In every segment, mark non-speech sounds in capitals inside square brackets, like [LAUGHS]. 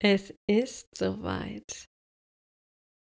Es ist soweit.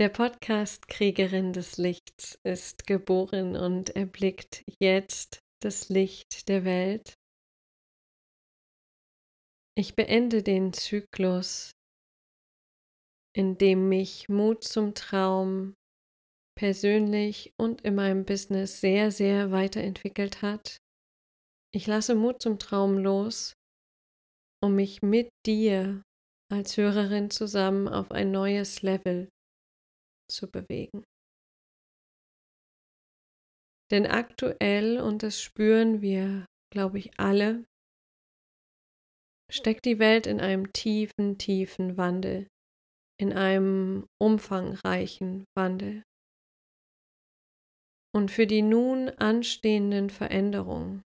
Der Podcast Kriegerin des Lichts ist geboren und erblickt jetzt das Licht der Welt. Ich beende den Zyklus, in dem mich Mut zum Traum persönlich und in meinem Business sehr, sehr weiterentwickelt hat. Ich lasse Mut zum Traum los, um mich mit dir als Hörerin zusammen auf ein neues Level zu bewegen. Denn aktuell, und das spüren wir, glaube ich, alle, steckt die Welt in einem tiefen, tiefen Wandel, in einem umfangreichen Wandel. Und für die nun anstehenden Veränderungen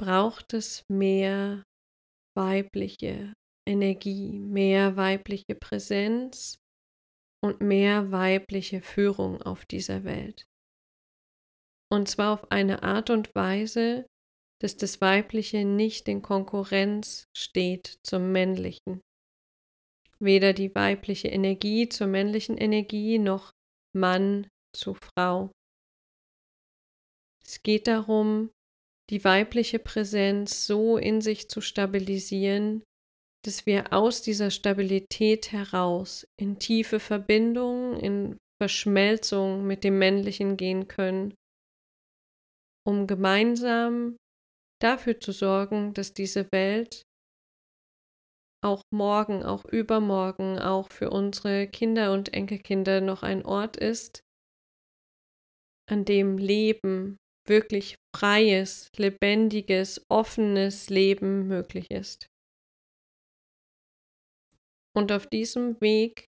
braucht es mehr weibliche Energie, mehr weibliche Präsenz und mehr weibliche Führung auf dieser Welt. Und zwar auf eine Art und Weise, dass das Weibliche nicht in Konkurrenz steht zum Männlichen. Weder die weibliche Energie zur männlichen Energie noch Mann zu Frau. Es geht darum, die weibliche Präsenz so in sich zu stabilisieren, dass wir aus dieser Stabilität heraus in tiefe Verbindung, in Verschmelzung mit dem Männlichen gehen können, um gemeinsam dafür zu sorgen, dass diese Welt auch morgen, auch übermorgen, auch für unsere Kinder und Enkelkinder noch ein Ort ist, an dem Leben, wirklich freies, lebendiges, offenes Leben möglich ist. Und auf diesem Weg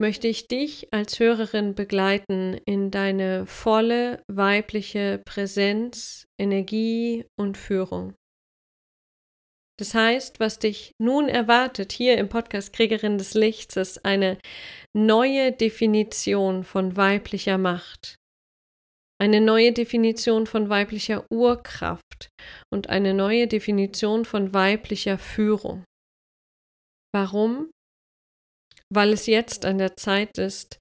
möchte ich dich als Hörerin begleiten in deine volle weibliche Präsenz, Energie und Führung. Das heißt, was dich nun erwartet hier im Podcast Kriegerin des Lichts, ist eine neue Definition von weiblicher Macht, eine neue Definition von weiblicher Urkraft und eine neue Definition von weiblicher Führung. Warum? Weil es jetzt an der Zeit ist,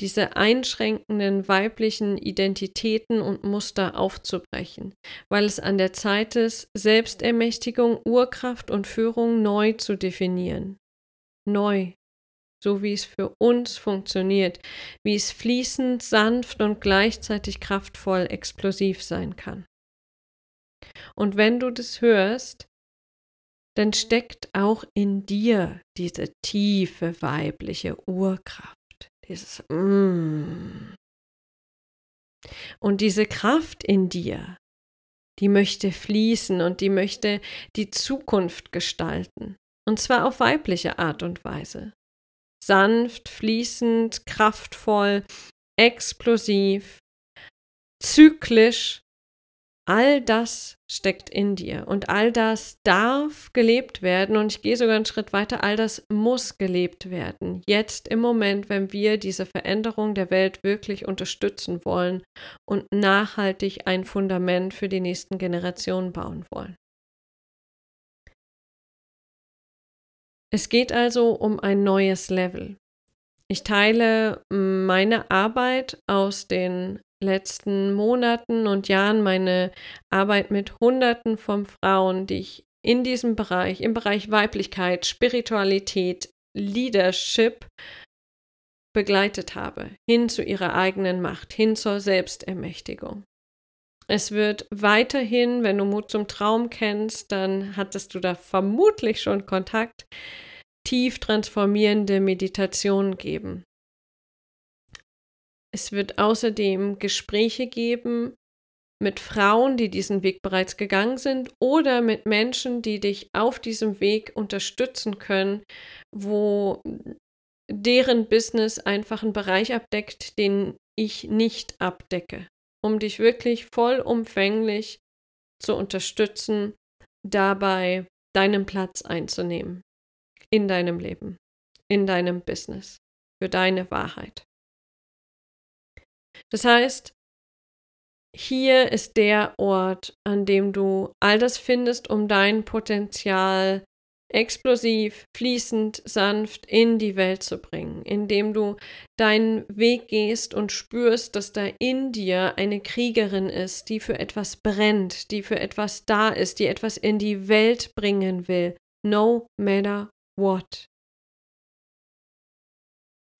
diese einschränkenden weiblichen Identitäten und Muster aufzubrechen, weil es an der Zeit ist, Selbstermächtigung, Urkraft und Führung neu zu definieren. Neu, so wie es für uns funktioniert, wie es fließend, sanft und gleichzeitig kraftvoll explosiv sein kann. Und wenn du das hörst, dann steckt auch in dir diese tiefe weibliche Urkraft, dieses mm. Und diese Kraft in dir, die möchte fließen und die möchte die Zukunft gestalten. Und zwar auf weibliche Art und Weise. Sanft, fließend, kraftvoll, explosiv, zyklisch all das steckt in dir und all das darf gelebt werden und ich gehe sogar einen Schritt weiter, all das muss gelebt werden. Jetzt im Moment, wenn wir diese Veränderung der Welt wirklich unterstützen wollen und nachhaltig ein Fundament für die nächsten Generationen bauen wollen. Es geht also um ein neues Level. Ich teile meine Arbeit aus den letzten Monaten und Jahren meine Arbeit mit Hunderten von Frauen, die ich in diesem Bereich, im Bereich Weiblichkeit, Spiritualität, Leadership begleitet habe, hin zu ihrer eigenen Macht, hin zur Selbstermächtigung. Es wird weiterhin, wenn du Mut zum Traum kennst, dann hattest du da vermutlich schon Kontakt, tief transformierende Meditationen geben. Es wird außerdem Gespräche geben mit Frauen, die diesen Weg bereits gegangen sind oder mit Menschen, die dich auf diesem Weg unterstützen können, wo deren Business einfach einen Bereich abdeckt, den ich nicht abdecke, um dich wirklich vollumfänglich zu unterstützen, dabei deinen Platz einzunehmen in deinem Leben, in deinem Business, für deine Wahrheit. Das heißt, hier ist der Ort, an dem du all das findest, um dein Potenzial explosiv, fließend, sanft in die Welt zu bringen, indem du deinen Weg gehst und spürst, dass da in dir eine Kriegerin ist, die für etwas brennt, die für etwas da ist, die etwas in die Welt bringen will, no matter what.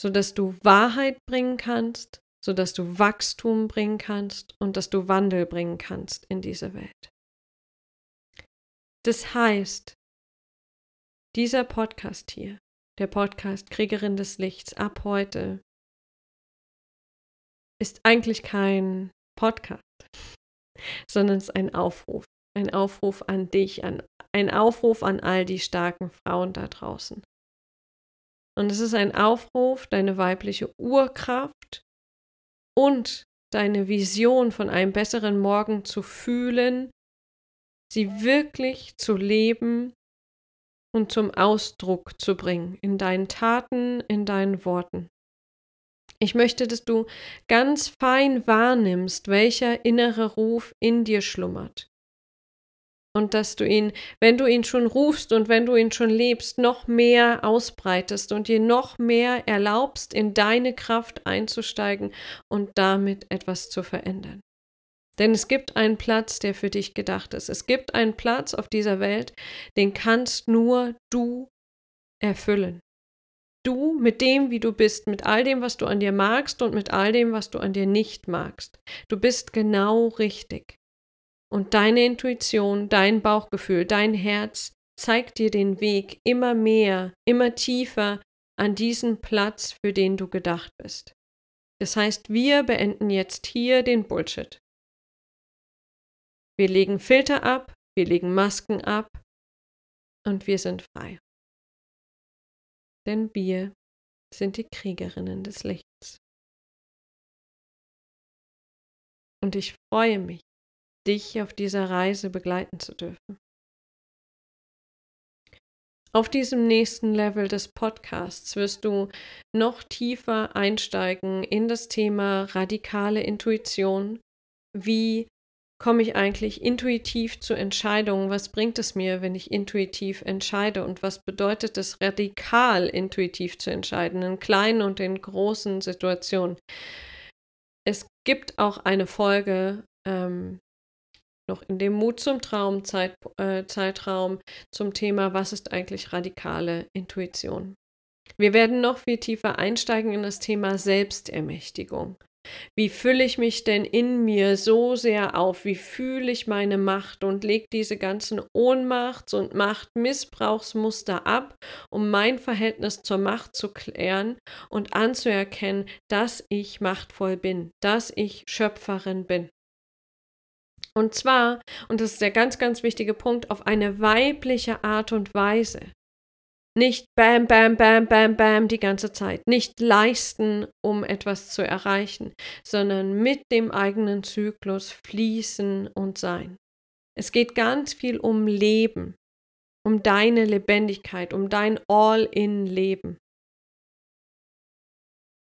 Sodass du Wahrheit bringen kannst, sodass du Wachstum bringen kannst und dass du Wandel bringen kannst in diese Welt. Das heißt, dieser Podcast hier, der Podcast Kriegerin des Lichts ab heute, ist eigentlich kein Podcast, [LAUGHS] sondern es ist ein Aufruf. Ein Aufruf an dich, an, ein Aufruf an all die starken Frauen da draußen. Und es ist ein Aufruf, deine weibliche Urkraft und deine Vision von einem besseren Morgen zu fühlen sie wirklich zu leben und zum Ausdruck zu bringen, in deinen Taten, in deinen Worten. Ich möchte, dass du ganz fein wahrnimmst, welcher innere Ruf in dir schlummert. Und dass du ihn, wenn du ihn schon rufst und wenn du ihn schon lebst, noch mehr ausbreitest und dir noch mehr erlaubst, in deine Kraft einzusteigen und damit etwas zu verändern. Denn es gibt einen Platz, der für dich gedacht ist. Es gibt einen Platz auf dieser Welt, den kannst nur du erfüllen. Du mit dem, wie du bist, mit all dem, was du an dir magst und mit all dem, was du an dir nicht magst. Du bist genau richtig. Und deine Intuition, dein Bauchgefühl, dein Herz zeigt dir den Weg immer mehr, immer tiefer an diesen Platz, für den du gedacht bist. Das heißt, wir beenden jetzt hier den Bullshit. Wir legen Filter ab, wir legen Masken ab und wir sind frei. Denn wir sind die Kriegerinnen des Lichts. Und ich freue mich, dich auf dieser Reise begleiten zu dürfen. Auf diesem nächsten Level des Podcasts wirst du noch tiefer einsteigen in das Thema radikale Intuition, wie komme ich eigentlich intuitiv zu Entscheidungen? Was bringt es mir, wenn ich intuitiv entscheide? Und was bedeutet es, radikal intuitiv zu entscheiden, in kleinen und in großen Situationen? Es gibt auch eine Folge, ähm, noch in dem Mut zum Traum Zeit, äh, Zeitraum zum Thema, was ist eigentlich radikale Intuition? Wir werden noch viel tiefer einsteigen in das Thema Selbstermächtigung. Wie fülle ich mich denn in mir so sehr auf? Wie fühle ich meine Macht und lege diese ganzen Ohnmachts- und Machtmissbrauchsmuster ab, um mein Verhältnis zur Macht zu klären und anzuerkennen, dass ich machtvoll bin, dass ich Schöpferin bin. Und zwar, und das ist der ganz, ganz wichtige Punkt, auf eine weibliche Art und Weise. Nicht bam, bam, bam, bam, bam die ganze Zeit. Nicht leisten, um etwas zu erreichen, sondern mit dem eigenen Zyklus fließen und sein. Es geht ganz viel um Leben, um deine Lebendigkeit, um dein All-in-Leben.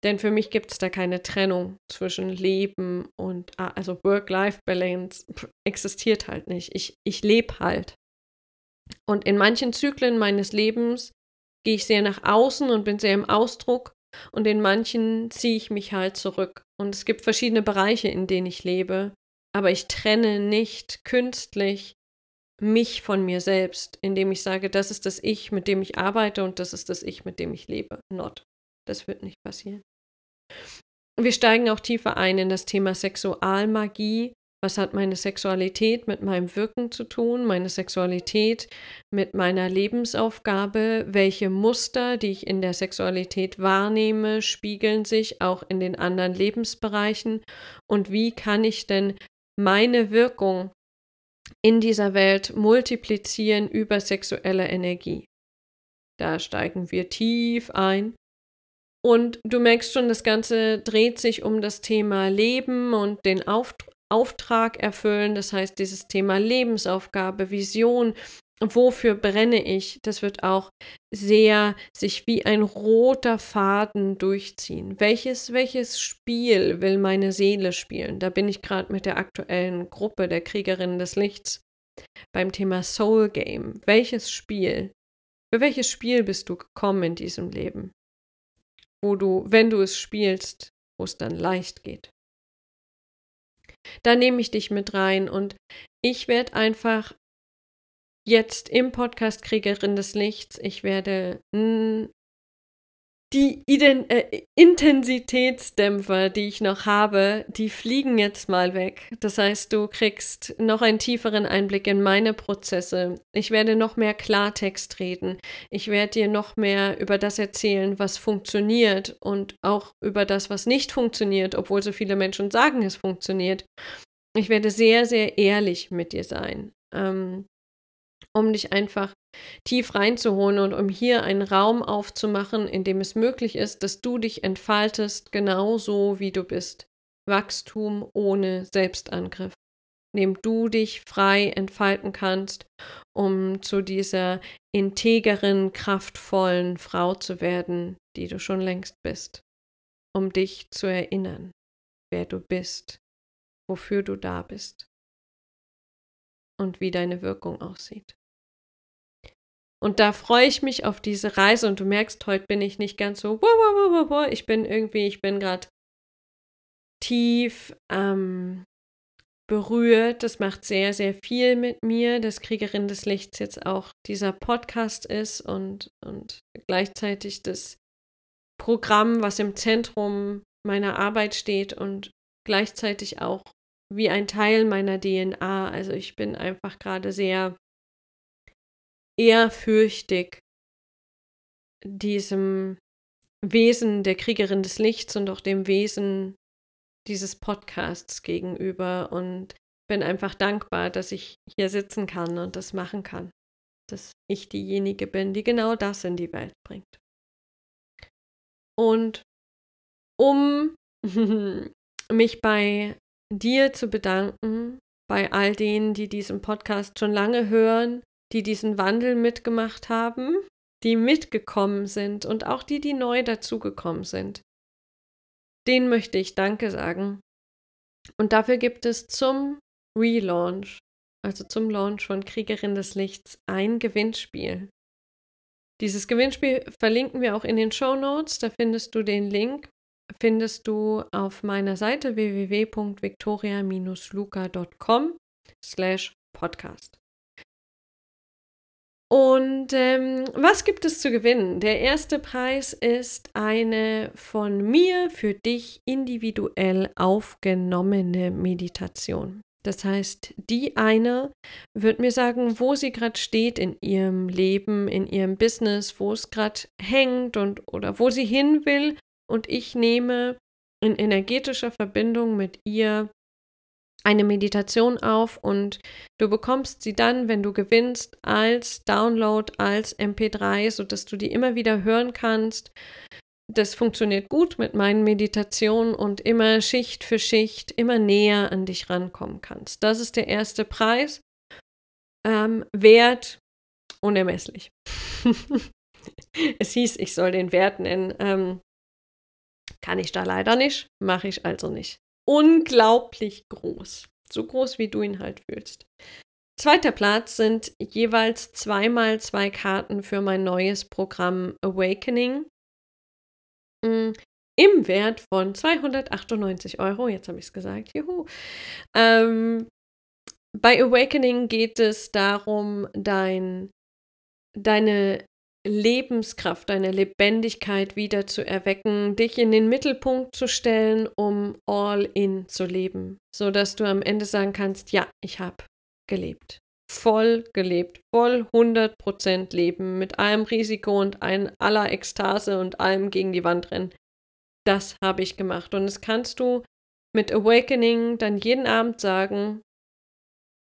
Denn für mich gibt es da keine Trennung zwischen Leben und, ah, also Work-Life-Balance existiert halt nicht. Ich, ich lebe halt. Und in manchen Zyklen meines Lebens gehe ich sehr nach außen und bin sehr im Ausdruck und in manchen ziehe ich mich halt zurück. Und es gibt verschiedene Bereiche, in denen ich lebe, aber ich trenne nicht künstlich mich von mir selbst, indem ich sage, das ist das Ich, mit dem ich arbeite und das ist das Ich, mit dem ich lebe. Not. Das wird nicht passieren. Wir steigen auch tiefer ein in das Thema Sexualmagie was hat meine Sexualität mit meinem Wirken zu tun? Meine Sexualität mit meiner Lebensaufgabe? Welche Muster, die ich in der Sexualität wahrnehme, spiegeln sich auch in den anderen Lebensbereichen? Und wie kann ich denn meine Wirkung in dieser Welt multiplizieren über sexuelle Energie? Da steigen wir tief ein. Und du merkst schon, das Ganze dreht sich um das Thema Leben und den Auftrag Auftrag erfüllen, das heißt dieses Thema Lebensaufgabe, Vision, wofür brenne ich, das wird auch sehr sich wie ein roter Faden durchziehen. Welches, welches Spiel will meine Seele spielen? Da bin ich gerade mit der aktuellen Gruppe der Kriegerinnen des Lichts beim Thema Soul Game. Welches Spiel Für welches Spiel bist du gekommen in diesem Leben? Wo du, wenn du es spielst, wo es dann leicht geht. Da nehme ich dich mit rein und ich werde einfach jetzt im Podcast Kriegerin des Lichts, ich werde die Ident äh, Intensitätsdämpfer, die ich noch habe, die fliegen jetzt mal weg. Das heißt, du kriegst noch einen tieferen Einblick in meine Prozesse. Ich werde noch mehr Klartext reden. Ich werde dir noch mehr über das erzählen, was funktioniert und auch über das, was nicht funktioniert, obwohl so viele Menschen sagen, es funktioniert. Ich werde sehr, sehr ehrlich mit dir sein. Ähm, um dich einfach tief reinzuholen und um hier einen Raum aufzumachen, in dem es möglich ist, dass du dich entfaltest, genauso wie du bist. Wachstum ohne Selbstangriff, in dem du dich frei entfalten kannst, um zu dieser integeren, kraftvollen Frau zu werden, die du schon längst bist, um dich zu erinnern, wer du bist, wofür du da bist und wie deine Wirkung aussieht. Und da freue ich mich auf diese Reise und du merkst, heute bin ich nicht ganz so, wow, wow, wow, wow, ich bin irgendwie, ich bin gerade tief ähm, berührt. Das macht sehr, sehr viel mit mir, dass Kriegerin des Lichts jetzt auch dieser Podcast ist und, und gleichzeitig das Programm, was im Zentrum meiner Arbeit steht und gleichzeitig auch wie ein Teil meiner DNA. Also ich bin einfach gerade sehr ehrfürchtig diesem Wesen der Kriegerin des Lichts und auch dem Wesen dieses Podcasts gegenüber und bin einfach dankbar, dass ich hier sitzen kann und das machen kann. Dass ich diejenige bin, die genau das in die Welt bringt. Und um [LAUGHS] mich bei dir zu bedanken, bei all denen, die diesen Podcast schon lange hören, die diesen Wandel mitgemacht haben, die mitgekommen sind und auch die, die neu dazugekommen sind. Den möchte ich Danke sagen. Und dafür gibt es zum Relaunch, also zum Launch von Kriegerin des Lichts, ein Gewinnspiel. Dieses Gewinnspiel verlinken wir auch in den Show Notes. Da findest du den Link, findest du auf meiner Seite www.victoria-luca.com slash podcast. Und ähm, was gibt es zu gewinnen? Der erste Preis ist eine von mir für dich individuell aufgenommene Meditation. Das heißt, die eine wird mir sagen, wo sie gerade steht in ihrem Leben, in ihrem Business, wo es gerade hängt und oder wo sie hin will. Und ich nehme in energetischer Verbindung mit ihr eine Meditation auf und du bekommst sie dann, wenn du gewinnst, als Download, als MP3, sodass du die immer wieder hören kannst. Das funktioniert gut mit meinen Meditationen und immer Schicht für Schicht, immer näher an dich rankommen kannst. Das ist der erste Preis. Ähm, Wert unermesslich. [LAUGHS] es hieß, ich soll den Wert nennen. Ähm, kann ich da leider nicht, mache ich also nicht unglaublich groß. So groß, wie du ihn halt fühlst. Zweiter Platz sind jeweils zweimal zwei Karten für mein neues Programm Awakening. Mm, Im Wert von 298 Euro. Jetzt habe ich es gesagt. Juhu. Ähm, bei Awakening geht es darum, dein, deine Lebenskraft, deine Lebendigkeit wieder zu erwecken, dich in den Mittelpunkt zu stellen, um all in zu leben, so dass du am Ende sagen kannst, ja, ich habe gelebt. Voll gelebt, voll 100% Leben, mit allem Risiko und ein, aller Ekstase und allem gegen die Wand rennen. Das habe ich gemacht. Und das kannst du mit Awakening dann jeden Abend sagen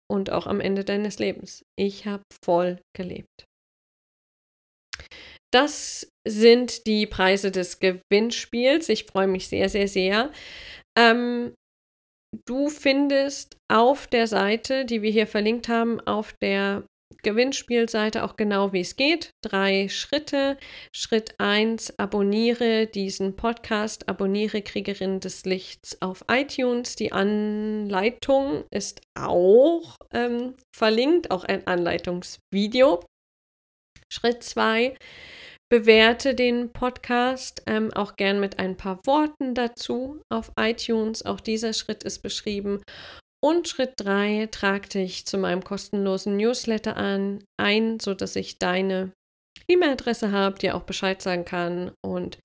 und auch am Ende deines Lebens. Ich habe voll gelebt. Das sind die Preise des Gewinnspiels. Ich freue mich sehr, sehr, sehr. Ähm, du findest auf der Seite, die wir hier verlinkt haben, auf der Gewinnspielseite auch genau, wie es geht. Drei Schritte. Schritt 1, abonniere diesen Podcast, abonniere Kriegerin des Lichts auf iTunes. Die Anleitung ist auch ähm, verlinkt, auch ein Anleitungsvideo. Schritt zwei, bewerte den Podcast ähm, auch gern mit ein paar Worten dazu auf iTunes. Auch dieser Schritt ist beschrieben. Und Schritt drei, trag dich zu meinem kostenlosen Newsletter an, ein, sodass ich deine E-Mail-Adresse habe, dir auch Bescheid sagen kann. Und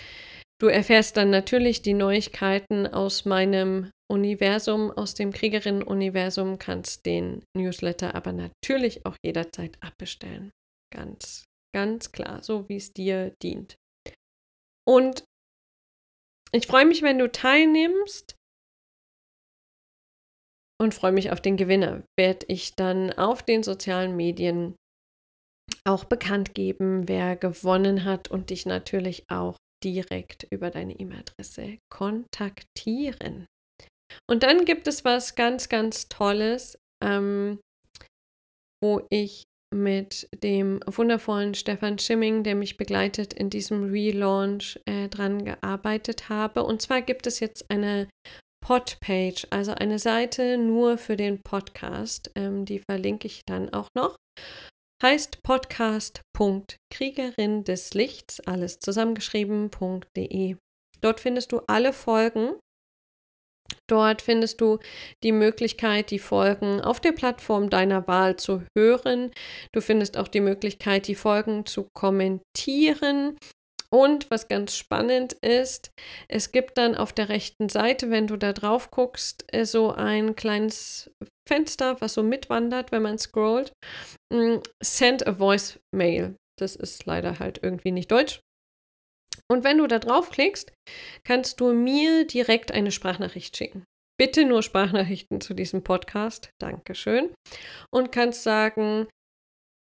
du erfährst dann natürlich die Neuigkeiten aus meinem Universum, aus dem Kriegerinnen-Universum, kannst den Newsletter aber natürlich auch jederzeit abbestellen. Ganz, ganz klar, so wie es dir dient. Und ich freue mich, wenn du teilnimmst und freue mich auf den Gewinner. Werde ich dann auf den sozialen Medien auch bekannt geben, wer gewonnen hat und dich natürlich auch direkt über deine E-Mail-Adresse kontaktieren. Und dann gibt es was ganz, ganz Tolles, ähm, wo ich mit dem wundervollen Stefan Schimming, der mich begleitet, in diesem Relaunch äh, dran gearbeitet habe. Und zwar gibt es jetzt eine Podpage, also eine Seite nur für den Podcast. Ähm, die verlinke ich dann auch noch heißt podcast.kriegerin des Lichts, alles zusammengeschrieben.de. Dort findest du alle Folgen. Dort findest du die Möglichkeit, die Folgen auf der Plattform deiner Wahl zu hören. Du findest auch die Möglichkeit, die Folgen zu kommentieren. Und was ganz spannend ist, es gibt dann auf der rechten Seite, wenn du da drauf guckst, äh, so ein kleines Fenster, was so mitwandert, wenn man scrollt. Mm, send a voicemail. Das ist leider halt irgendwie nicht deutsch. Und wenn du da draufklickst, kannst du mir direkt eine Sprachnachricht schicken. Bitte nur Sprachnachrichten zu diesem Podcast. Dankeschön. Und kannst sagen,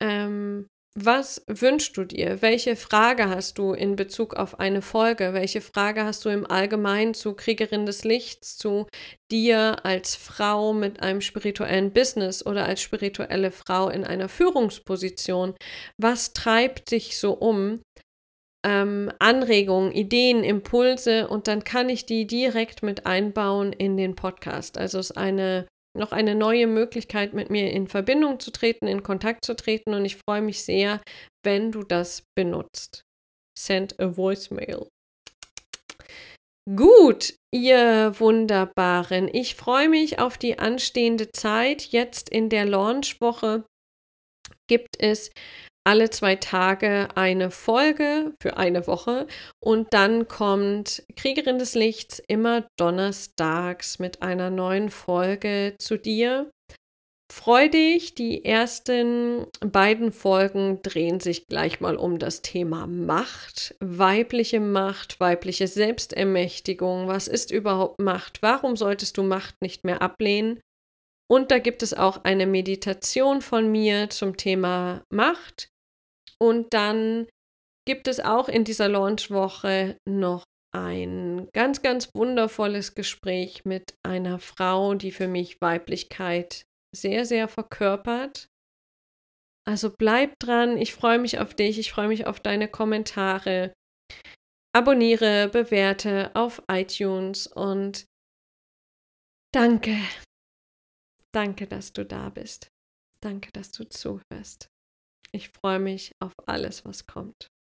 ähm, was wünschst du dir? Welche Frage hast du in Bezug auf eine Folge? Welche Frage hast du im Allgemeinen zu Kriegerin des Lichts, zu dir als Frau mit einem spirituellen Business oder als spirituelle Frau in einer Führungsposition? Was treibt dich so um? Ähm, Anregungen, Ideen, Impulse und dann kann ich die direkt mit einbauen in den Podcast. Also es ist eine noch eine neue Möglichkeit, mit mir in Verbindung zu treten, in Kontakt zu treten. Und ich freue mich sehr, wenn du das benutzt. Send a voicemail. Gut, ihr Wunderbaren. Ich freue mich auf die anstehende Zeit. Jetzt in der Launchwoche gibt es alle zwei Tage eine Folge für eine Woche und dann kommt Kriegerin des Lichts immer donnerstags mit einer neuen Folge zu dir. Freu dich, die ersten beiden Folgen drehen sich gleich mal um das Thema Macht, weibliche Macht, weibliche Selbstermächtigung. Was ist überhaupt Macht? Warum solltest du Macht nicht mehr ablehnen? Und da gibt es auch eine Meditation von mir zum Thema Macht. Und dann gibt es auch in dieser Launchwoche noch ein ganz, ganz wundervolles Gespräch mit einer Frau, die für mich Weiblichkeit sehr, sehr verkörpert. Also bleib dran, ich freue mich auf dich, ich freue mich auf deine Kommentare. Abonniere, bewerte auf iTunes und danke. Danke, dass du da bist. Danke, dass du zuhörst. Ich freue mich auf alles, was kommt.